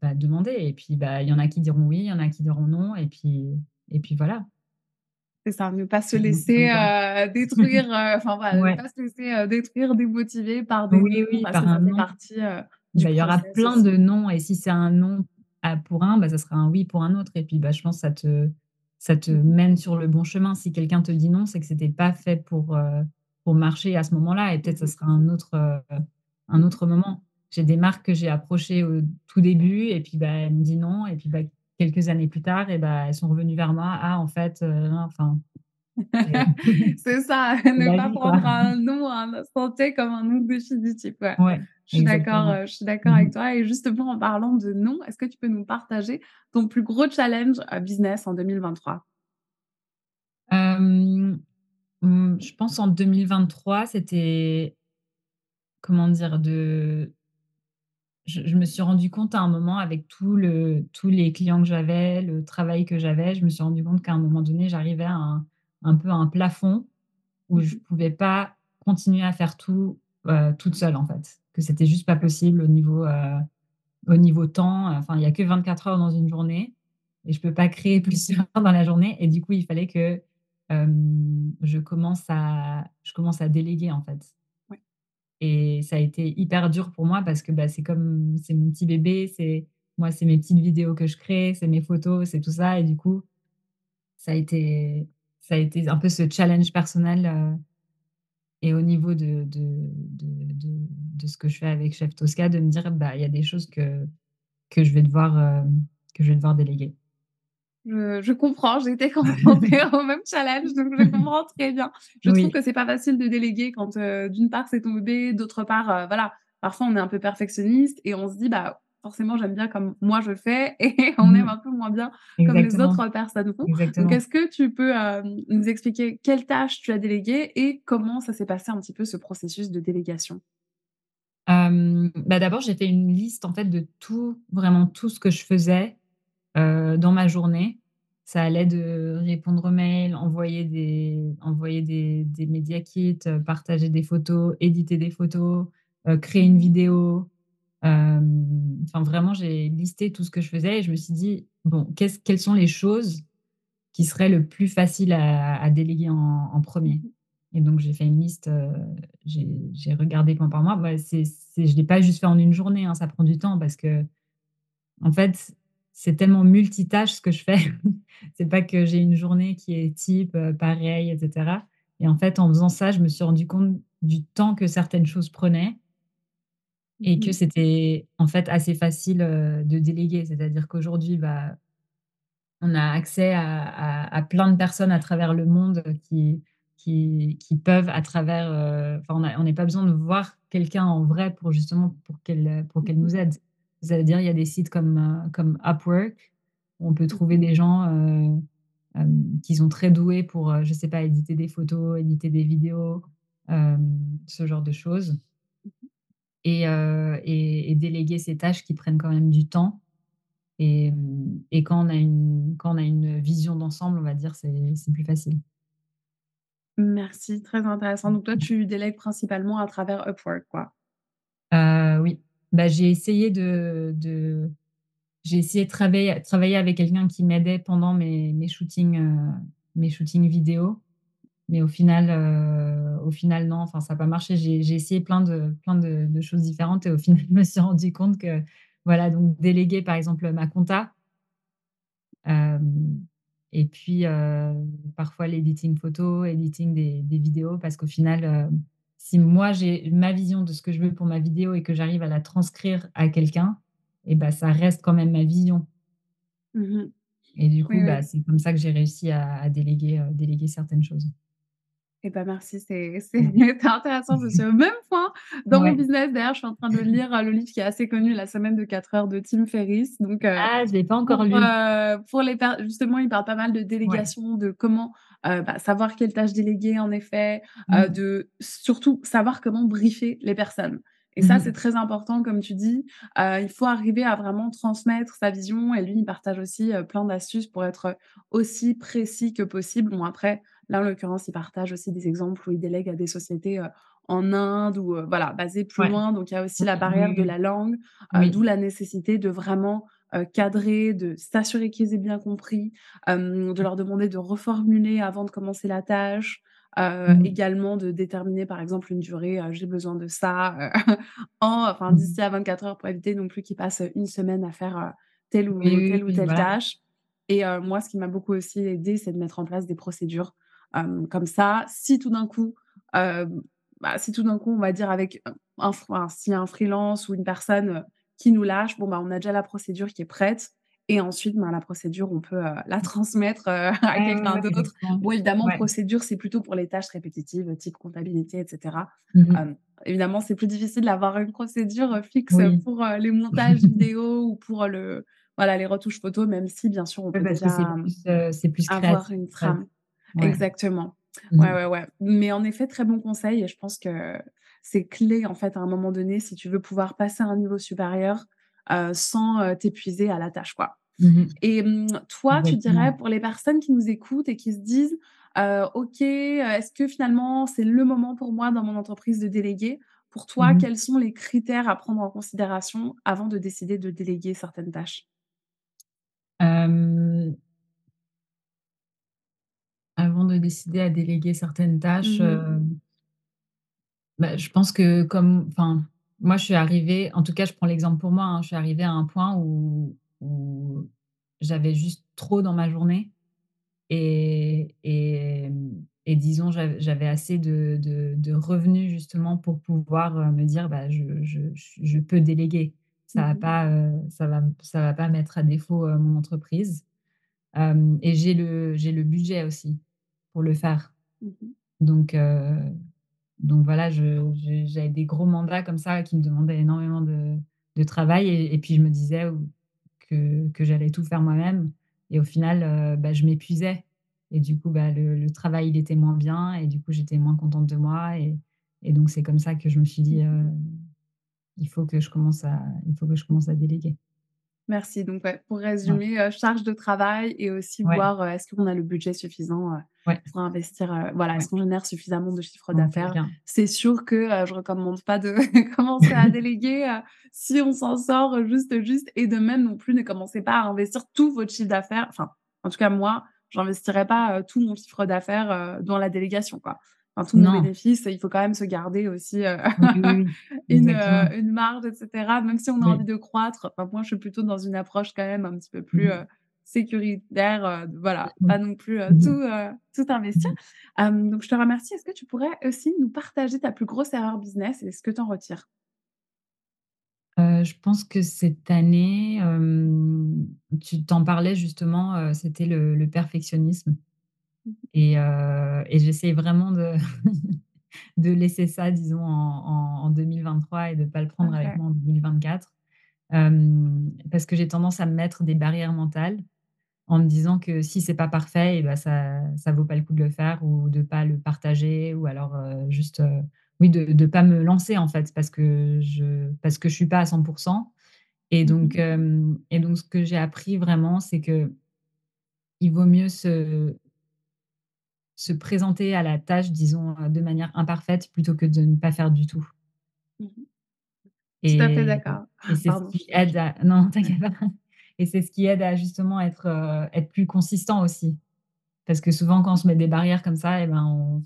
bah, demander. Et puis, bah, il y en a qui diront oui, il y en a qui diront non. Et puis et puis voilà. C'est ça, ne pas se laisser, détruire, enfin voilà, ne pas se laisser, détruire, démotiver par des Oui, non. oui, parce par que ça un fait partie, Bah, il y aura plein de non. Et si c'est un non à pour un, bah, ça sera un oui pour un autre. Et puis, bah, je pense ça te ça te Mmh mh. mène sur le bon chemin. Si quelqu'un te dit non, c'est que c'était pas fait pour, pour marcher à ce moment-là. Et Mmh peut-être ça mh. sera un autre, un autre moment. J'ai des marques que j'ai approchées au tout début et puis, bah, elles m'ont dit non et puis, bah, quelques années plus tard et bah, elles sont revenues vers moi: «Ah en fait, heu, enfin» c'est ça, ne pas vie quoi. prendre un non à un instant T comme un non définitif, ouais. Ouais, Je suis d'accord, heu, je suis d'accord Mmh avec toi et justement en parlant de non, est-ce que tu peux nous partager ton plus gros challenge, heu, business en 2023? Hem, mmh, je pense en 2023, c'était comment dire? De je je me suis rendu compte à un moment avec tout le tous les clients que j'avais, le travail que j'avais, je me suis rendu compte qu'à un moment donné, j'arrivais à un un peu à un plafond où Mmh je mh. pouvais pas continuer à faire tout, heu, toute seule en fait. Que c'était juste pas possible au niveau, au niveau temps, enfin, il y a que 24 heures dans une journée et je peux pas créer plusieurs dans la journée et du coup, il fallait que, hem, je commence à je commence à déléguer en fait. Et ça a été hyper dur pour moi parce que, bah, c'est comme c'est mon petit bébé, c'est moi, c'est mes petites vidéos que je crée, c'est mes photos, c'est tout ça et du coup, ça a été un peu ce challenge personnel, heu et au niveau de ce que je fais avec Chef Tosca, de me dire: «Bah, il y a des choses que je vais devoir, hem, que je vais devoir déléguer». Je je comprends, été confrontée au même challenge, donc je comprends très bien. Je trouve que c'est pas facile de déléguer quand, heu, d'une part, c'est ton bébé, d'autre part, heu, voilà, parfois on est un peu perfectionniste et on se dit: «Bah, forcément, j'aime bien comme moi je fais et on Mmh aime un peu moins bien comme les autres personnes font». Donc est-ce que tu peux, hem, nous expliquer quelles tâches tu as déléguées et comment ça s'est passé un petit peu ce processus de délégation? Bah, d'abord, j'ai fait une liste en fait de tout, vraiment tout ce que je faisais, heu, dans ma journée. Ça allait de répondre aux mails, envoyer des envoyer des des media kits, heu, partager des photos, éditer des photos, heu, créer une vidéo. Enfin vraiment, j'ai listé tout ce que je faisais et je me suis dit: «Bon, qu'est-ce quelles sont les choses qui seraient le plus faciles à à déléguer en en Mmh 1er?» mh. et donc j'ai fait une liste, j'ai regardé point par mois. Bah, c'est je l'ai pas juste fait en une journée, hein, ça prend du temps parce qu'en fait, c'est tellement multitâche ce que je fais. C'est pas que j'ai une journée qui est type, heu, pareil et cetera et en fait, en faisant ça, je me suis rendu compte du temps que certaines choses prenaient Mmh et que mh. c'était en fait assez facile, heu, de déléguer. C'est-à-dire qu'aujourd'hui, bah on a accès à à à plein de personnes à travers le monde qui qui qui peuvent à travers, enfin on a on n'est pas besoin de voir quelqu'un en vrai pour justement pour qu'elle, pour Mmh qu'elle mh. nous aide. Ça veut dire il y a des sites comme, heu, comme Upwork où on peut Mmh trouver mh. des gens, heu, hem, qui sont très doués pour, heu, je sais pas, éditer des photos, éditer des vidéos, ce genre de choses Mmh mh. et et et déléguer ces tâches qui prennent quand même du temps et mmh et quand on a une quand on a une vision d'ensemble, on va dire, c'est c'est plus facile. Merci, très intéressant. Mmh Donc toi, tu délègues principalement à travers Upwork, quoi? Heu, oui. Bah, j'ai essayé de j'ai essayé de travailler travailler avec quelqu'un qui m'aidait pendant mes mes shootings, heu, mes shootings vidéo, mais au final, heu, au final, non, enfin, ça a pas marché. J'ai essayé plein de plein de choses différentes et au final, je me suis rendu compte que, voilà, donc déléguer, par exemple, ma compta hem et puis, parfois l'editing photo, editing des vidéos parce qu'au final, si moi j'ai ma vision de ce que je veux pour ma vidéo et que j'arrive à la transcrire à quelqu'un et bah, ça reste quand même ma vision. Mmh mh. Et du coup, Oui, bah, oui. c'est comme ça que j'ai réussi à à déléguer, certaines choses. Et bah, merci, c'est Mmh. intéressant. Je suis au même point dans mon business. D'ailleurs, je suis en train de lire, heu, le livre qui est assez connu, La semaine de 4 heures de Tim Ferriss. Donc, heu, Ah, je l'ai pas encore pour, lu. pour les justement, il parle pas mal de Ouais. délégation, de comment, heu, bah, savoir quelles tâches déléguer en effet, heu, Mmh. de surtout savoir comment briefer les personnes Et Mmh ça, c'est mh. très important comme tu dis, heu, il faut arriver à vraiment transmettre sa vision et lui, il partage aussi, plein d'astuces pour être aussi précis que possible. Bon après, là, en l'occurrence, il partage aussi des exemples où il délègue à des sociétés, en Inde ou, voilà, basées plus Ouais. loin, donc il y a aussi Mmh la barrière de la langue, Oui. d'où la nécessité de vraiment, heu, cadrer, de s'assurer qu'ils aient bien compris, de leur demander de reformuler avant de commencer la tâche, heu, Mmh mh. également de déterminer, par exemple, une durée, heu: «J'ai besoin de ça, en enfin Mmh mh. d'ici à 24 heures», pour éviter non plus qu'il passe, heu, 1 semaine à faire, telle ou oui, telle ou oui, telle voilà. tâche. Et moi, ce qui m'a beaucoup aussi aidé, c'est de mettre en place des procédures. Comme ça, si tout d'un coup, bah, si tout d'un coup, on va dire avec un a un freelance ou une personne, qui nous lâche, bon, bah, on a déjà la procédure qui est prête et ensuite, ben, la procédure, on peut, heu, la transmettre, heu, à Ouais, quelqu'un ouais, d'autre. Bon, évidemment, Ouais. procédure, c'est plutôt pour les tâches répétitives, type comptabilité et cetera. Mmh mh. Hem, évidemment, c'est plus difficile d'avoir une procédure, fixe Oui. pour, les montages vidéo ou pour le voilà, les retouches photos, même si, bien sûr, on peut déjà, plus, plus avoir une trame. Exactement. Mmh Ouais, ouais, ouais. Mais en effet, très bon conseil et je pense que c'est clé, en fait, à un moment donné, si tu veux pouvoir passer à un niveau supérieur, heu, sans, heu, t'épuiser à la tâche, quoi. Mmh mh. Et mmh, toi, tu dirais, pour les personnes qui nous écoutent et qui se disent: «Heu, OK, est-ce que finalement, c'est le moment pour moi dans mon entreprise de déléguer?» Pour Mmh toi, mh. quels sont les critères à prendre en considération avant de décider de déléguer certaines tâches? Avant de décider à déléguer certaines tâches, Mmh bah, je pense que comme enfin, moi, je suis arrivée en tout cas, je prends l'exemple pour moi, hein, je suis arrivée à un point où où j'avais juste trop dans ma journée et et hem et disons, j'av j'avais assez de de de revenus justement pour pouvoir, heu, me dire: «Bah, je je j je peux déléguer». Ça Mmh va mh. pas, heu, ça va ça va pas mettre à défaut, heu, mon entreprise. Et j'ai le j'ai le budget aussi pour le faire. Mmh mh. Donc donc voilà, j'avais des gros mandats comme ça qui me demandaient énormément de de travail et et puis je me disais que que j'allais tout faire moi-même et au final, heu, bah, je m'épuisais et du coup, bah, le le travail, il était moins bien et du coup, j'étais moins contente de moi et et donc c'est comme ça que je me suis Mmh dit, mh. heu: «Il faut que je commence à il faut que je commence à déléguer». Merci. Donc ouais, pour résumer, heu, charge de travail et aussi Ouais. voir, heu, est-ce qu'on a le budget suffisant, Ouais. pour investir, voilà, est-ce qu'on génère suffisamment de chiffre d'affaires? C'est sûr que, je recommande pas de commencer à déléguer, si on s'en sort juste juste et de même non plus, ne commencez pas à investir tout votre chiffre d'affaires. Enfin, en tout cas, moi, j'investirais pas, tout mon chiffre d'affaires, dans la délégation, quoi. Enfin, tout mon Non. bénéfice, il faut quand même se garder aussi, Oui, oui, oui. une, marge et cetera, même si on a envie de croître. Enfin, moi, je suis plutôt dans une approche quand même un petit peu Mmh plus, mh. heu, sécuritaire, voilà, Mmh pas non plus, Mmh tout, tout Mmh investir. mh. Hem, donc je te remercie. Est-ce que tu pourrais aussi nous partager ta plus grosse erreur business et ce que tu en retires? Je pense que cette année, tu tu en parlais justement, c'était le le perfectionnisme Mmh. Et et j'essaie vraiment de de laisser ça disons en en en 2023 et de pas le prendre avec moi en 2024. Hem, parce que j'ai tendance à me mettre des barrières mentales en me disant que si c'est pas parfait et bah, ça ça vaut pas le coup de le faire ou de pas le partager ou alors, heu, juste, heu, oui, de de pas me lancer en fait parce que je parce que je suis pas à 100 % et Mmh donc et donc ce que j'ai appris vraiment, c'est qu'il vaut mieux se se présenter à la tâche, disons, heu, de manière imparfaite plutôt que de ne pas faire du tout. Mmh mh. Tout à fait Et d'accord. et c'est ce qui aide à non, t'inquiète pas et c'est ce qui aide à justement être, heu, être plus consistant aussi. Parce que souvent quand on se met des barrières comme ça et ben, on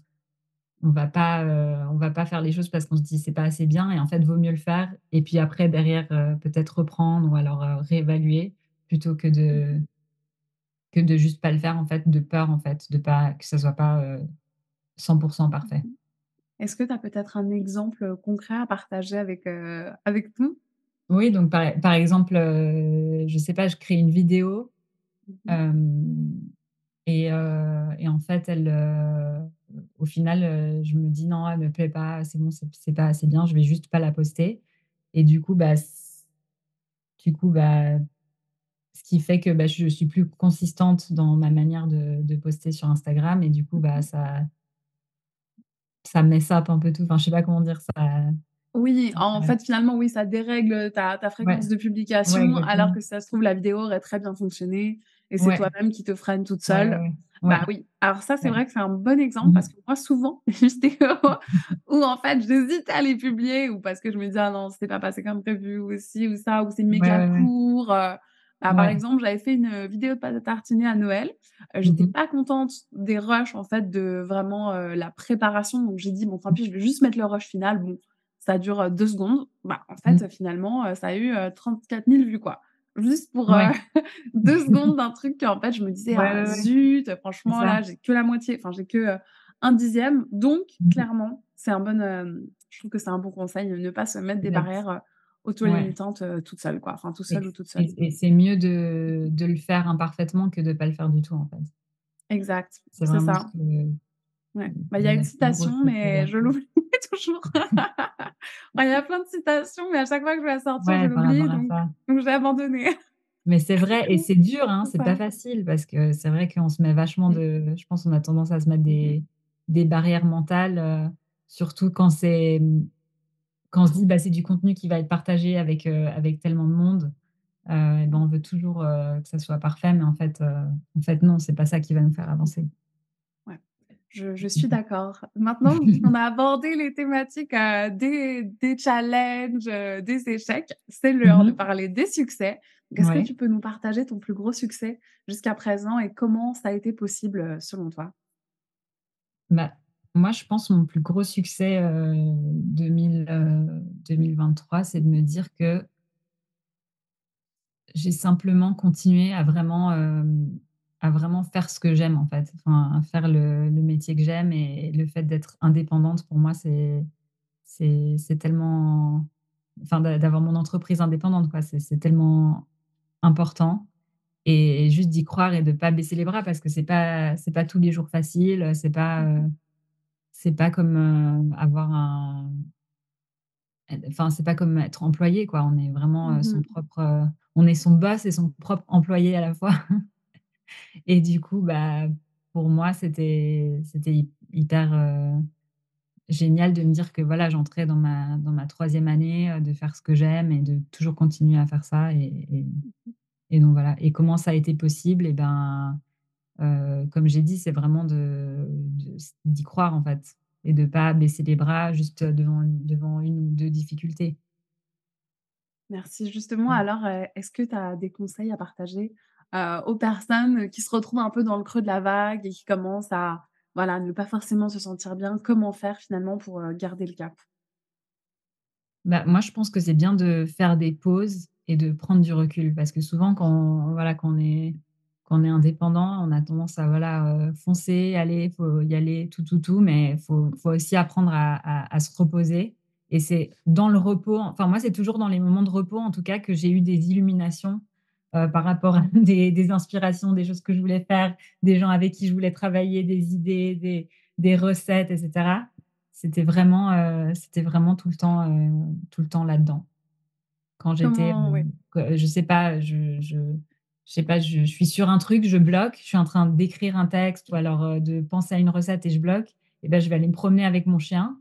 on va pas, on va pas faire les choses parce qu'on se dit: «C'est pas assez bien» et en fait, vaut mieux le faire et puis après derrière, peut-être reprendre ou alors, réévaluer plutôt que Mmh de. Que de juste pas le faire en fait, de peur en fait, de pas que ça soit pas, heu, 100 % Mmh parfait. mh. Est-ce que tu as peut-être un exemple, heu, concret à partager avec, heu, avec nous? Oui, donc par par exemple, heu, je sais pas, je crée une vidéo, Mmh et et en fait, elle, au final, je me dis: «Non, elle me plaît pas, c'est bon, c'est pas assez bien, je vais juste pas la poster» et du coup, bah, du coup, bah, ce qui fait que, bah, je suis plus consistante dans ma manière de de poster sur Instagram et du coup, Mmh bah, mh. ça ça up un peu tout, enfin, je sais pas comment dire ça Oui, en fait, finalement, oui, ça dérègle ta ta Ouais. fréquence de Ouais, publication, alors que si ça se trouve, la vidéo aurait très bien fonctionné et c'est toi-même qui te freine toute seule. Bah, oui. Alors ça, c'est vrai que c'est un bon exemple Mmh parce mh. que moi, souvent, vidéo où en fait, j'hésite à les publier ou parce que je me dis: «Ah non, c'est pas passé comme prévu» ou ci ou ça ou c'est méga court, heu. Bah, par exemple, j'avais fait une, heu, vidéo de pâte à tartiner à Noël. Heu, Mmh j'étais mh. pas contente des rushs, en fait, de vraiment, heu, la préparation, donc j'ai dit: «Bon, tant pis, je vais juste mettre le rush final». Bon, ça dure, heu, 2 secondes. Bah, en fait, Mmh. finalement, ça a eu, heu, 34 000 vues, quoi. Juste pour, Ouais. 2 secondes d'un truc qu'en fait, je me disais: Ouais, «Ah zut, franchement, là, j'ai que la moitié, enfin, j'ai que, heu, 1/10». Donc Mmh mh. clairement, c'est un bon, je trouve que c'est un bon conseil, ne pas se mettre des barrières, heu, Ouais. heu, toute seule, quoi, enfin, tout Et seul ou toute seule. et c'est mieux de de le faire imparfaitement que de pas le faire du tout, en fait. Exact, C'est ce ça. Ouais. mmh, Bah, il y a une citation, mais je l'oublie toujours. Bah, il y a plein de citations, mais à chaque fois que je vais la sortir, je Ouais, l'oublie, donc donc j'ai abandonné. Mais c'est vrai et c'est dur, hein, C'est pas facile parce que c'est vrai qu'on se met vachement Mmh. de je pense, on a tendance à se mettre des des barrières mentales, heu, surtout quand c'est, quand on se dit: «Bah, c'est du contenu qui va être partagé avec, heu, avec tellement de monde». Et ben, Mmh. on veut toujours, heu, que ça soit parfait, mais en fait, heu, en fait, non, c'est pas ça qui va nous faire avancer. Ouais, je je Mmh suis mh. d'accord. Maintenant qu'on a abordé les thématiques, des des challenges, des échecs, c'est Mmh l'heure de mh. parler des succès. Est-ce que tu peux nous partager ton plus gros succès jusqu'à présent et comment ça a été possible, selon toi? Bah, moi, je pense mon plus gros succès, heu, 2000, heu, 2023, c'est de me dire que j'ai simplement continué à vraiment, hem, à vraiment faire ce que j'aime, en fait. Enfin, à faire le métier que j'aime et le fait d'être indépendante pour moi, c'est c'est c'est tellement enfin, d'a d'avoir mon entreprise indépendante, quoi, c'est c'est tellement important et juste d'y croire et de pas baisser les bras parce que c'est pas c'est pas tous les jours facile, c'est pas, Mmh c'est pas comme, heu, avoir un enfin, c'est pas comme être employé, quoi. On est vraiment, Mmh heu, son propre, heu, on est son boss et son propre employé à la fois. Et du coup, bah, pour moi, c'était c'était hy hyper, génial de me dire que, voilà, j'entrais dans ma dans ma 3e année, de faire ce que j'aime et de toujours continuer à faire ça et et et donc voilà. Et comment ça a été possible? Et ben, heu, comme j'ai dit, c'est vraiment de de s d'y croire, en fait et de pas baisser les bras juste devant devant 1 ou 2 difficultés. Merci. Justement, alors, heu, est-ce que tu as des conseils à partager, heu, aux personnes qui se retrouvent un peu dans le creux de la vague et qui commencent à, voilà, ne pas forcément se sentir bien? Comment faire finalement pour, garder le cap? Bah, moi, je pense que c'est bien de faire des pauses et de prendre du recul parce que souvent quand, voilà, quand on est on est indépendant, on a tendance à, voilà, heu, foncer, aller, faut y aller, tout, tout, tout, mais faut faut aussi apprendre à à à se reposer et c'est dans le repos enfin, moi, c'est toujours dans les moments de repos, en tout cas, que j'ai eu des illuminations, heu, par rapport à des des inspirations, des choses que je voulais faire, des gens avec qui je voulais travailler, des idées, des des recettes et cetera. C'était vraiment, heu, c'était vraiment tout le temps, tout le temps là-dedans. Quand j'étais, ouais. je sais pas, je je je sais pas, je suis sur un truc, je bloque, je suis en train d'écrire un texte ou alors, heu, de penser à une recette et je bloque et bah, je vais aller me promener avec mon chien.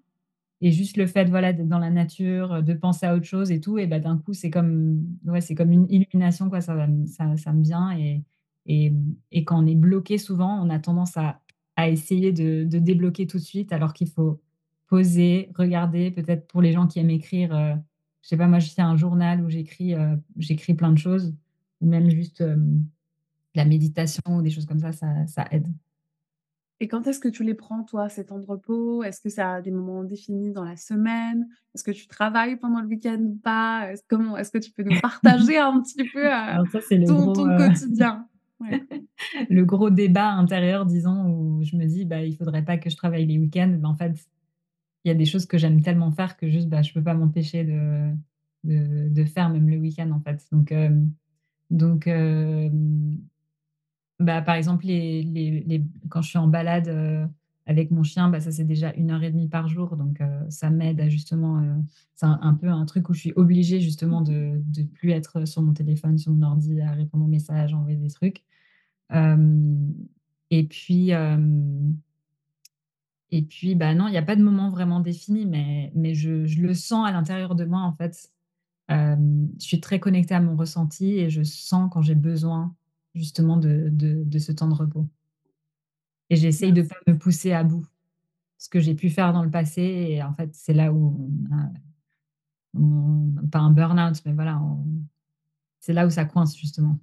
Et juste le fait, voilà, d'être dans la nature, heu, de penser à autre chose et tout et bah, d'un coup, c'est comme, ouais, comme une illumination, quoi, ça ça ça me vient et et et quand on est bloqué, souvent, on a tendance à à essayer de débloquer tout de suite alors qu'il faut poser, regarder, peut-être pour les gens qui aiment écrire, heu, je sais pas, moi, je un journal où j'écris, heu, j'écris plein de choses ou même juste, la méditation ou des choses comme ça, ça ça aide. Et quand est-ce que tu les prends, toi, ces temps de repos? Est-ce que c'est à des moments définis dans la semaine? Est-ce que tu travailles pendant le week-end ou pas? Est-ce comment est-ce que tu peux nous partager un petit peu, ça, le ton gros, ton heu, quotidien? Ouais. le gros débat intérieur, disons, où je me dis: «Bah, il faudrait pas que je travaille les week-ends», mais en fait, il y a des choses que j'aime tellement faire que juste, bah, je peux pas m'empêcher de de de faire même le week-end, en fait. Donc donc bah, par exemple, les les quand je suis en balade, avec mon chien, bah, ça, c'est déjà 1 heure et demie par jour, donc ça m'aide à justement, c'est un peu un truc où je suis obligée justement de de plus être sur mon téléphone, sur mon ordi à répondre aux messages, envoyer des trucs. Et puis, Et bah, non, il y a pas de moment vraiment défini, mais mais je le sens à l'intérieur de moi, en fait. Je suis très connectée à mon ressenti et je sens quand j'ai besoin justement de de de ce temps de repos. Et j'essaye de Merci. pas me pousser à bout. Ce que j'ai pu faire dans le passé et en fait, c'est là où on a on pas un burn-out, mais voilà, c'est là où ça coince justement.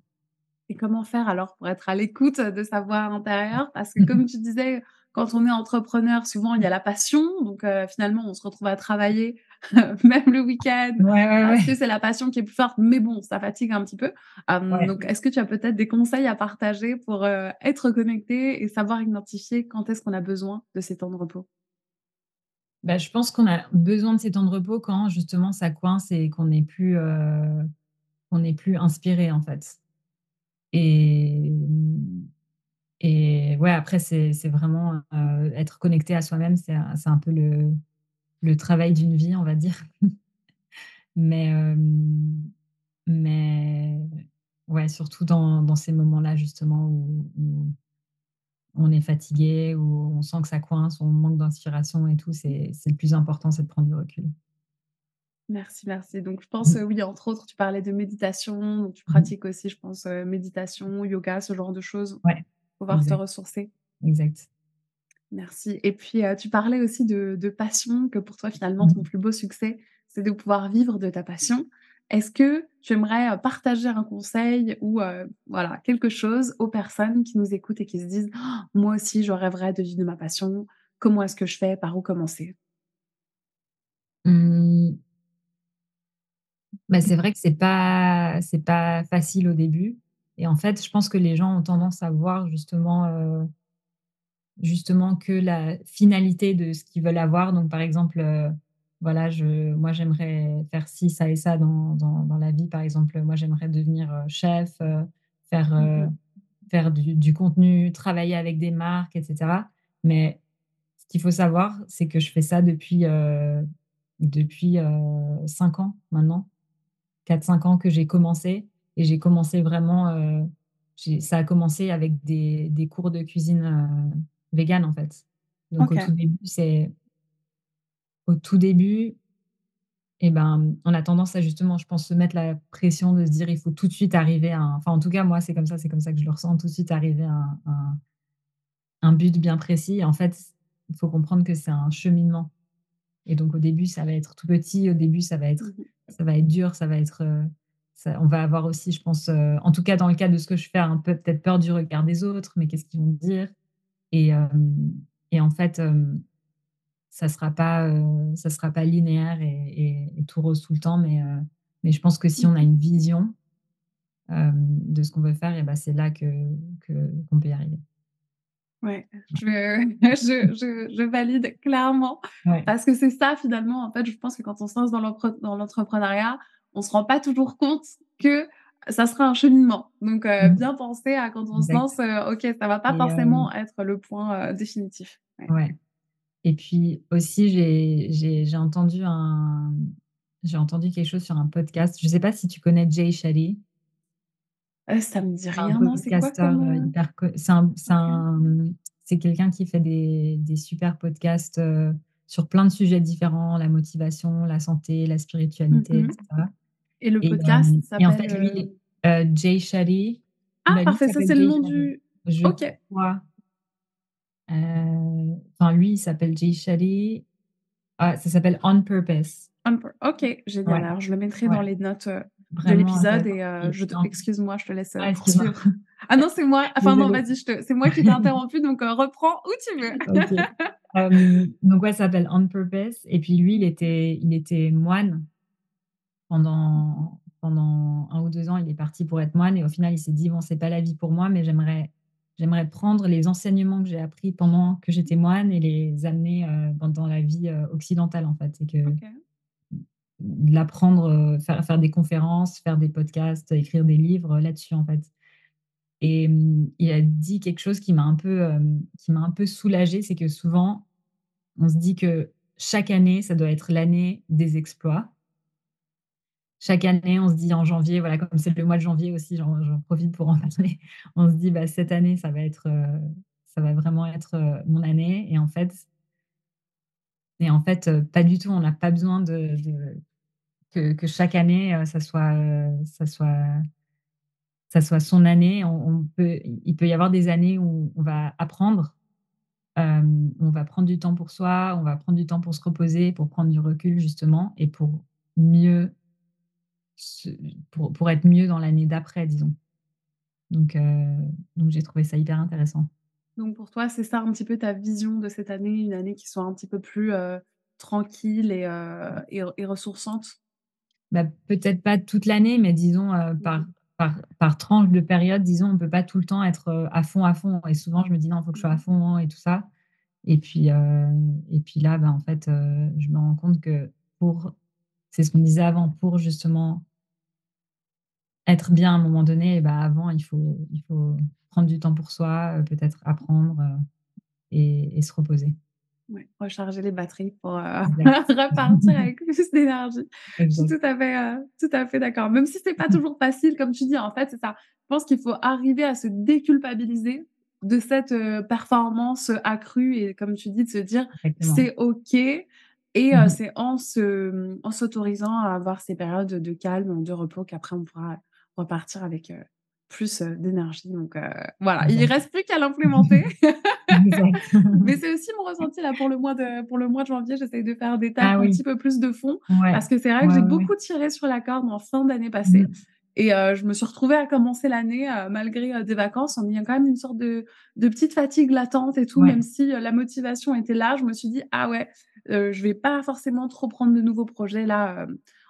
Et comment faire alors pour être à l'écoute de sa voix intérieure? Parce que comme tu disais, quand on est entrepreneur, souvent il y a la passion, donc heu, finalement on se retrouve à travailler même le week-end Ouais, ouais, parce que c'est la passion qui est plus forte, mais bon, ça fatigue un petit peu. Ouais. donc est-ce que tu as peut-être des conseils à partager pour, heu, être connecté et savoir identifier quand est-ce qu'on a besoin de ces temps de repos? Bah, je pense qu'on a besoin de ces temps de repos quand justement ça coince et qu'on n'est plus, n'est plus inspiré, en fait. Et et ouais, après c'est vraiment, heu, être connecté à soi-même, c'est un peu le le travail d'une vie, on va dire. Mais hem, mais ouais, surtout dans dans ces moments-là justement où où on est fatigué, où on sent que ça coince, où on manque d'inspiration et tout, c'est le plus important, c'est de prendre du recul. Merci, merci. Donc je pense, heu, oui, entre autres, tu parlais de méditation, donc tu Mmh mh. pratiques aussi, je pense, heu, méditation, yoga, ce genre de choses, Ouais, pouvoir te ressourcer. exact. Merci et puis, tu parlais aussi de de passion, que pour toi, finalement, Mmh ton plus beau succès, c'est de pouvoir vivre de ta passion. Est-ce que tu aimerais, partager un conseil ou, voilà, quelque chose aux personnes qui nous écoutent et qui se disent: «Moi aussi, je rêverais de vivre de ma passion. Comment est-ce que je fais? Par où commencer?» Mmh. Bah, c'est vrai que pas c'est pas facile au début et en fait, je pense que les gens ont tendance à voir justement, heu, justement que la finalité de ce qu'ils veulent avoir. Donc par exemple, heu, voilà, je moi j'aimerais faire ci, ça et ça dans dans dans la vie. Par exemple, moi j'aimerais devenir, heu, chef, faire, Mmh faire du du contenu, travailler avec des marques et cetera. Mais ce qu'il faut savoir, c'est que je fais ça depuis, depuis, heu, 5 ans maintenant. quatre cinq ans que j'ai commencé et j'ai commencé vraiment, j'ai ça a commencé avec des des cours de cuisine, heu, végane, en fait. Donc au tout début, c'est au tout début et ben, on a tendance à justement, je pense, se mettre la pression de se dire: «Il faut tout de suite arriver à un» enfin, en tout cas, moi, c'est comme ça c'est comme ça que je le ressens, tout de suite arriver à un un un but bien précis. En fait, il faut comprendre que c'est un cheminement et donc au début, ça va être tout petit, au début, ça va Mmh être mh. ça va être dur, ça va être, heu, ça on va avoir aussi, je pense, heu, en tout cas dans le cadre de ce que je fais, un peu peut-être peur du regard des autres, mais qu'est-ce qu'ils vont dire? Et en fait, ça sera pas, ça sera pas linéaire et et et tout rose tout le temps, mais je pense que si Mmh on a mh. une vision, de ce qu'on veut faire et bah, c'est là que que qu'on peut y arriver. Ouais, je je je je valide clairement Ouais. parce que c'est ça finalement, en fait, je pense que quand on se lance dans l'entrepreneuriat, on se rend pas toujours compte que ça sera un cheminement. Donc heu, Mmh. bien penser à quand on se lance, heu, OK, ça va pas et forcément être le point, définitif. Ouais. ouais. Et puis aussi, j'ai entendu un j'ai entendu quelque chose sur un podcast. Je sais pas si tu connais Jay Shetty? Ça me dit rien, non, c'est quoi podcasteur, comme, heu, heu? hyper co c'est c'est mmh, quelqu'un qui fait des des super podcasts, sur plein de sujets différents, la motivation, la santé, la Mmh spiritualité et mh cetera et le et podcast hem et en s'appelle, fait, lui, est heu, Jay Shetty, Ah parfait, ça c'est le nom du Je OK. heu, enfin, lui, il s'appelle Jay Shetty. Ah, ça s'appelle On Purpose. On OK, génial. Ouais, Alors je le mettrai dans les notes, de l'épisode et je te excuse-moi, je te laisse, ah, poursuivre. Ah non, c'est moi. Enfin non, vas-y, te c'est moi qui t'ai interrompu donc heu, reprends où tu veux. Donc ouais, ça s'appelle On Purpose et puis lui, il était il était moine pendant pendant un ou 2 ans, il est parti pour être moine et au final, il s'est dit: «Bon, c'est pas la vie pour moi, mais j'aimerais j'aimerais prendre les enseignements que j'ai appris pendant que j'étais moine et les amener, heu, dans dans la vie, heu, occidentale, en fait» et que OK. l'apprendre, heu, faire faire des conférences, faire des podcasts, écrire des livres, là-dessus, en fait et mmh, il a dit quelque chose qui m'a un peu, hem, qui m'a un peu soulagée, c'est que souvent, on se dit que chaque année, ça doit être l'année des exploits. Chaque année, on se dit en janvier, voilà, comme c'est le mois de janvier aussi, j'en profite pour en parler. On se dit: «Bah, cette année, ça va être, heu, ça va vraiment être, heu, mon année» et en fait, Et en fait, heu, pas du tout, on n'a pas besoin de que que chaque année, ça soit, ça soit ça soit son année. On peut il peut y avoir des années où on va apprendre, on va prendre du temps pour soi, on va prendre du temps pour se reposer, pour prendre du recul justement et pour mieux pour pour être mieux dans l'année d'après, disons. Donc heu, donc j'ai trouvé ça hyper intéressant. Donc pour toi, c'est ça un petit peu ta vision de cette année, une année qui soit un petit peu plus, heu, tranquille et heu et et ressourçante? Bah, peut-être pas toute l'année, mais disons, heu, Mmh par par par tranche de période, disons, on peut pas tout le temps être, à fond, à fond et souvent je me dis: «Non, il faut que je Mmh sois à mh. fond et tout ça» et puis, et puis là, bah, en fait, je me rends compte que pour c'est ce qu'on disait avant, pour justement être bien à un moment donné, bah, avant il faut il faut prendre du temps pour soi, heu, peut-être apprendre, heu et et se reposer. Ouais, recharger les batteries pour, Exact. repartir avec plus d'énergie. Je suis tout à fait, tout à fait d'accord. Même si c'est pas toujours facile, comme tu dis, en fait, c'est ça. Je pense qu'il faut arriver à se déculpabiliser de cette, performance, accrue et comme tu dis, de se dire. «C'est OK» et Mmh heu, mh. c'est en se, mmh, en s'autorisant à avoir ces périodes de calme, de repos qu'après on pourra repartir avec, heu, plus, heu, d'énergie donc voilà, il Exact. reste plus qu'à l'implémenter. Mais c'est aussi mon ressenti là pour le mois de pour le mois de janvier. J'essaye de faire des tâches Ah un oui. petit peu plus de fond Ouais. parce que c'est vrai que Ouais, j'ai ouais, beaucoup tiré sur la corde en fin d'année Mmh passée mh. Et heu, je me suis retrouvée à commencer l'année, heu, malgré, heu, des vacances en ayant quand même une sorte de de petite fatigue latente et tout, même si, la motivation était là. Je me suis dit: «Ah ouais, je vais pas forcément trop prendre de nouveaux projets là»,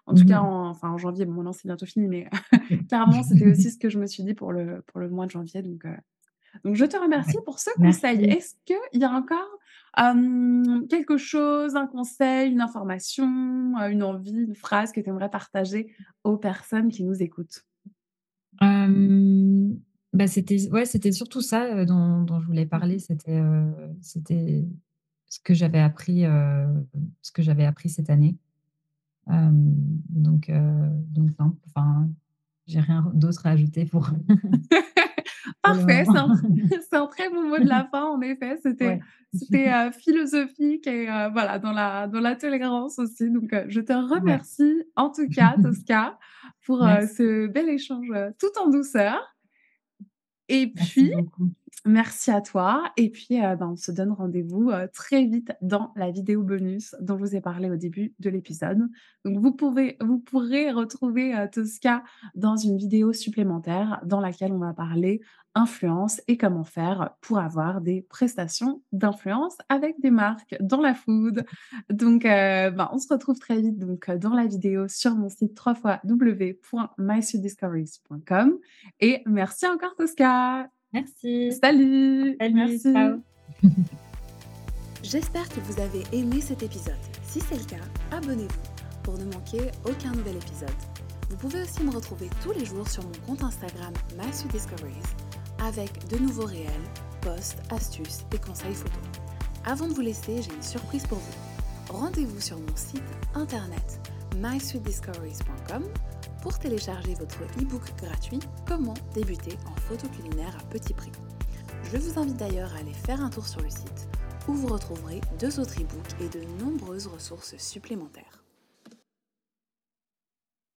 en tout Mmh cas mh. en enfin en janvier. Bon maintenant c'est bientôt fini, mais clairement c'était aussi ce que je me suis dit pour le pour le mois de janvier donc donc je te remercie Ouais. pour ce conseil. Est-ce qu'il y a encore, quelque chose, un conseil, une information, une envie, une phrase que tu aimerais partager aux personnes qui nous écoutent? Bah, c'était ouais, c'était surtout ça, dont dont je voulais Mmh parler. mh. C'était, ce que j'avais appris, ce que j'avais appris cette année. Donc donc non, enfin, j'ai rien d'autre à ajouter pour Parfait, c'est un très bon mot de la fin en effet. C'était Ouais. c'était, heu, philosophique et heu, voilà, dans la dans la tolérance aussi. Donc heu, je te Ouais. remercie en tout cas, Tosca, pour, ce bel échange, tout en douceur. Et Merci puis, beaucoup. Merci à toi et puis, heu, ben, on se donne rendez-vous, heu, très vite dans la vidéo bonus dont je vous ai parlé au début de l'épisode. Donc vous pouvez vous pourrez retrouver, heu, Tosca dans une vidéo supplémentaire dans laquelle on va parler influence et comment faire pour avoir des prestations d'influence avec des marques dans la food. Donc ben, on se retrouve très vite donc dans la vidéo sur mon site www.mysweetdiscoveries.com et merci encore Tosca. Merci. Salut, Salut, merci. ciao. J'espère que vous avez aimé cet épisode. Si c'est le cas, abonnez-vous pour ne manquer aucun nouvel épisode. Vous pouvez aussi me retrouver tous les jours sur mon compte Instagram MySweetDiscoveries avec de nouveaux réels, posts, astuces et conseils photos. Avant de vous laisser, j'ai une surprise pour vous. Rendez-vous sur mon site internet mysweetdiscoveries.com pour télécharger votre e-book gratuit Comment débuter en photo culinaire à petit prix. Je vous invite d'ailleurs à aller faire un tour sur le site où vous retrouverez deux autres e-books et de nombreuses ressources supplémentaires.